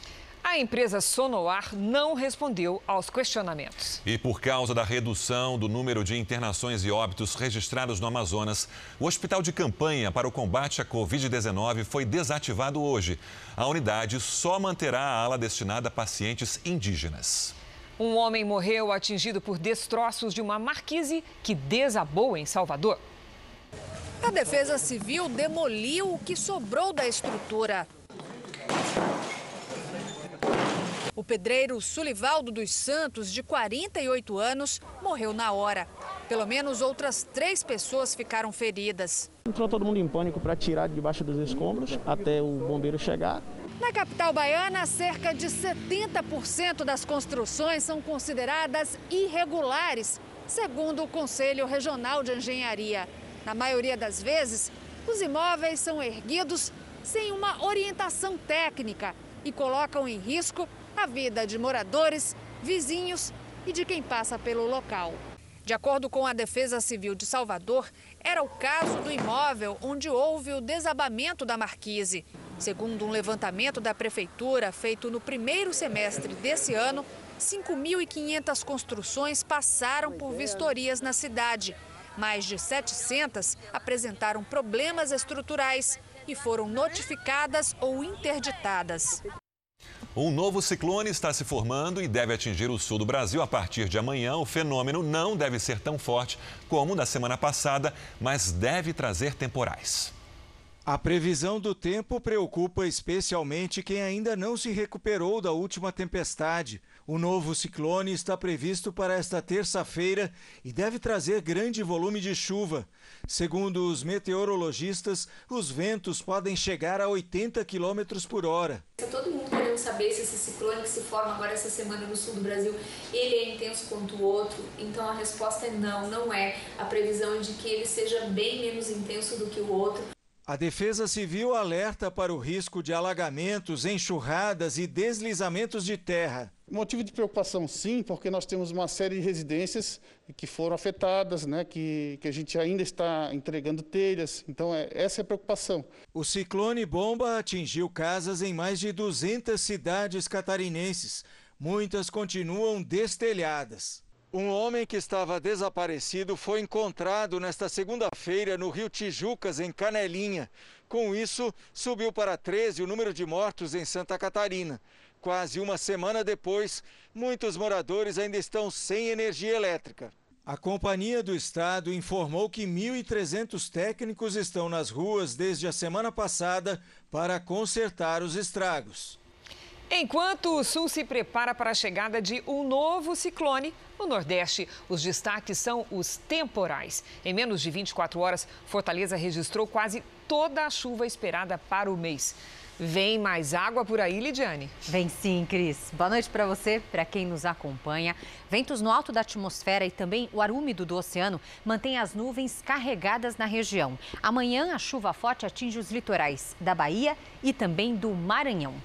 A empresa Sonoar não respondeu aos questionamentos. E por causa da redução do número de internações e óbitos registrados no Amazonas, o hospital de campanha para o combate à Covid-19 foi desativado hoje. A unidade só manterá a ala destinada a pacientes indígenas. Um homem morreu atingido por destroços de uma marquise que desabou em Salvador. A Defesa Civil demoliu o que sobrou da estrutura. O pedreiro Sulivaldo dos Santos, de 48 anos, morreu na hora. Pelo menos outras três pessoas ficaram feridas. Entrou todo mundo em pânico para tirar debaixo dos escombros até o bombeiro chegar. Na capital baiana, cerca de 70% das construções são consideradas irregulares, segundo o Conselho Regional de Engenharia. Na maioria das vezes, os imóveis são erguidos sem uma orientação técnica e colocam em risco a vida de moradores, vizinhos e de quem passa pelo local. De acordo com a Defesa Civil de Salvador, era o caso do imóvel onde houve o desabamento da marquise. Segundo um levantamento da prefeitura feito no primeiro semestre desse ano, 5.500 construções passaram por vistorias na cidade. Mais de 700 apresentaram problemas estruturais e foram notificadas ou interditadas. Um novo ciclone está se formando e deve atingir o sul do Brasil a partir de amanhã. O fenômeno não deve ser tão forte como na semana passada, mas deve trazer temporais. A previsão do tempo preocupa especialmente quem ainda não se recuperou da última tempestade. O novo ciclone está previsto para esta terça-feira e deve trazer grande volume de chuva. Segundo os meteorologistas, os ventos podem chegar a 80 km por hora. Todo mundo querendo saber se esse ciclone que se forma agora essa semana no sul do Brasil, ele é intenso quanto o outro. Então a resposta é não, não é. A previsão é de que ele seja bem menos intenso do que o outro. A Defesa Civil alerta para o risco de alagamentos, enxurradas e deslizamentos de terra. Motivo de preocupação, sim, porque nós temos uma série de residências que foram afetadas, né, que, que a gente ainda está entregando telhas. Então, é, essa é a preocupação. O ciclone bomba atingiu casas em mais de 200 cidades catarinenses. Muitas continuam destelhadas. Um homem que estava desaparecido foi encontrado nesta segunda-feira no Rio Tijucas, em Canelinha. Com isso, subiu para 13 o número de mortos em Santa Catarina. Quase uma semana depois, muitos moradores ainda estão sem energia elétrica. A Companhia do Estado informou que 1.300 técnicos estão nas ruas desde a semana passada para consertar os estragos. Enquanto o Sul se prepara para a chegada de um novo ciclone, no Nordeste, os destaques são os temporais. Em menos de 24 horas, Fortaleza registrou quase toda a chuva esperada para o mês. Vem mais água por aí, Lidiane? Vem sim, Cris. Boa noite para você, para quem nos acompanha. Ventos no alto da atmosfera e também o ar úmido do oceano mantém as nuvens carregadas na região. Amanhã, a chuva forte atinge os litorais da Bahia e também do Maranhão.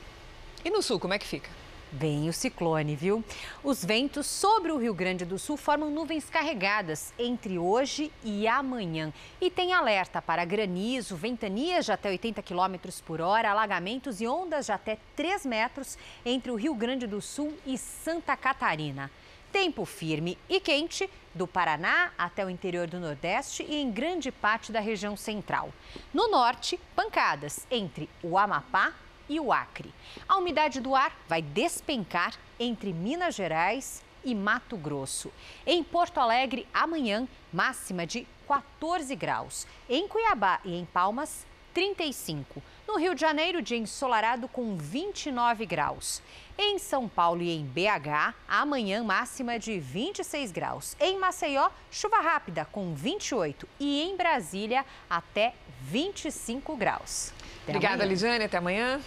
E no sul, como é que fica? Vem o ciclone, viu? Os ventos sobre o Rio Grande do Sul formam nuvens carregadas entre hoje e amanhã. E tem alerta para granizo, ventanias de até 80 km por hora, alagamentos e ondas de até 3 metros entre o Rio Grande do Sul e Santa Catarina. Tempo firme e quente do Paraná até o interior do Nordeste e em grande parte da região central. No norte, pancadas entre o Amapá e o Acre. A umidade do ar vai despencar entre Minas Gerais e Mato Grosso. Em Porto Alegre, amanhã, máxima de 14 graus. Em Cuiabá e em Palmas, 35. No Rio de Janeiro, dia ensolarado com 29 graus. Em São Paulo e em BH, amanhã máxima de 26 graus. Em Maceió, chuva rápida com 28 e em Brasília até 25 graus. Até Obrigada, amanhã. Lidiane. Até amanhã.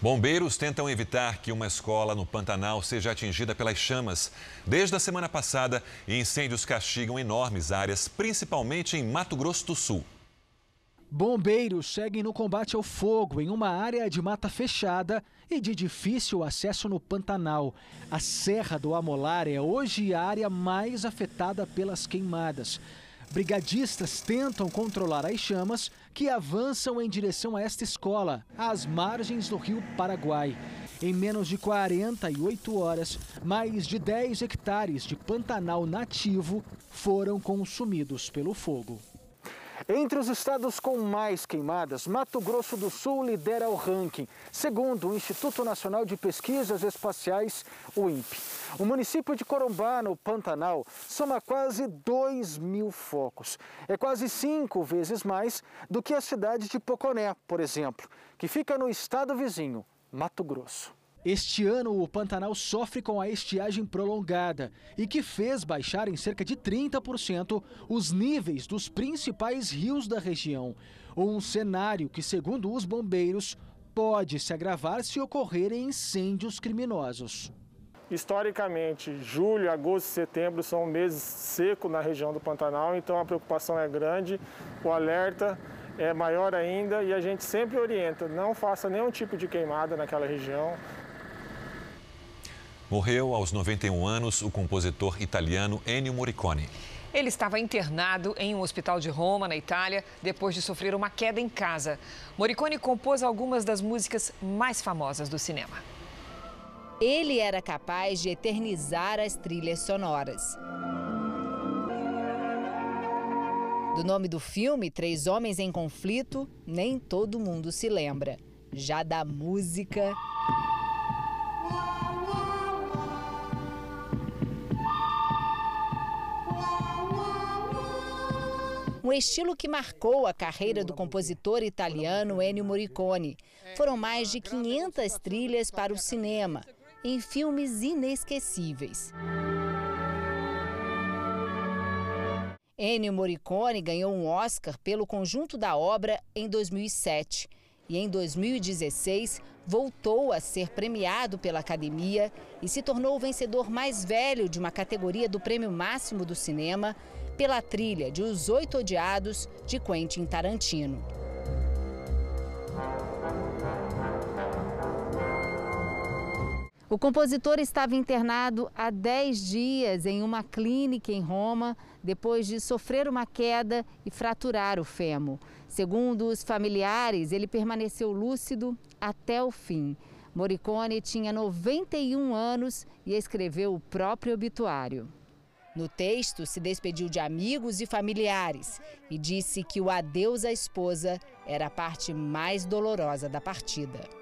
Bombeiros tentam evitar que uma escola no Pantanal seja atingida pelas chamas. Desde a semana passada, incêndios castigam enormes áreas, principalmente em Mato Grosso do Sul. Bombeiros seguem no combate ao fogo em uma área de mata fechada e de difícil acesso no Pantanal. A Serra do Amolar é hoje a área mais afetada pelas queimadas. Brigadistas tentam controlar as chamas que avançam em direção a esta escola, às margens do rio Paraguai. Em menos de 48 horas, mais de 10 hectares de Pantanal nativo foram consumidos pelo fogo. Entre os estados com mais queimadas, Mato Grosso do Sul lidera o ranking, segundo o Instituto Nacional de Pesquisas Espaciais, o INPE. O município de Corumbá, no Pantanal, soma quase 2 mil focos. É quase cinco vezes mais do que a cidade de Poconé, por exemplo, que fica no estado vizinho, Mato Grosso. Este ano, o Pantanal sofre com a estiagem prolongada e que fez baixar em cerca de 30% os níveis dos principais rios da região. Um cenário que, segundo os bombeiros, pode se agravar se ocorrerem incêndios criminosos. Historicamente, julho, agosto e setembro são meses secos na região do Pantanal, então a preocupação é grande, o alerta é maior ainda e a gente sempre orienta, não faça nenhum tipo de queimada naquela região. Morreu aos 91 anos o compositor italiano Ennio Morricone. Ele estava internado em um hospital de Roma, na Itália, depois de sofrer uma queda em casa. Morricone compôs algumas das músicas mais famosas do cinema. Ele era capaz de eternizar as trilhas sonoras. Do nome do filme, Três Homens em Conflito, nem todo mundo se lembra. Já da música. Um estilo que marcou a carreira do compositor italiano Ennio Morricone. Foram mais de 500 trilhas para o cinema, em filmes inesquecíveis. Ennio Morricone ganhou um Oscar pelo conjunto da obra em 2007 e em 2016 voltou a ser premiado pela Academia e se tornou o vencedor mais velho de uma categoria do Prêmio Máximo do Cinema pela trilha de Os Oito Odiados de Quentin Tarantino. O compositor estava internado há 10 dias em uma clínica em Roma depois de sofrer uma queda e fraturar o fêmur. Segundo os familiares, ele permaneceu lúcido até o fim. Morricone tinha 91 anos e escreveu o próprio obituário. No texto, se despediu de amigos e familiares e disse que o adeus à esposa era a parte mais dolorosa da partida.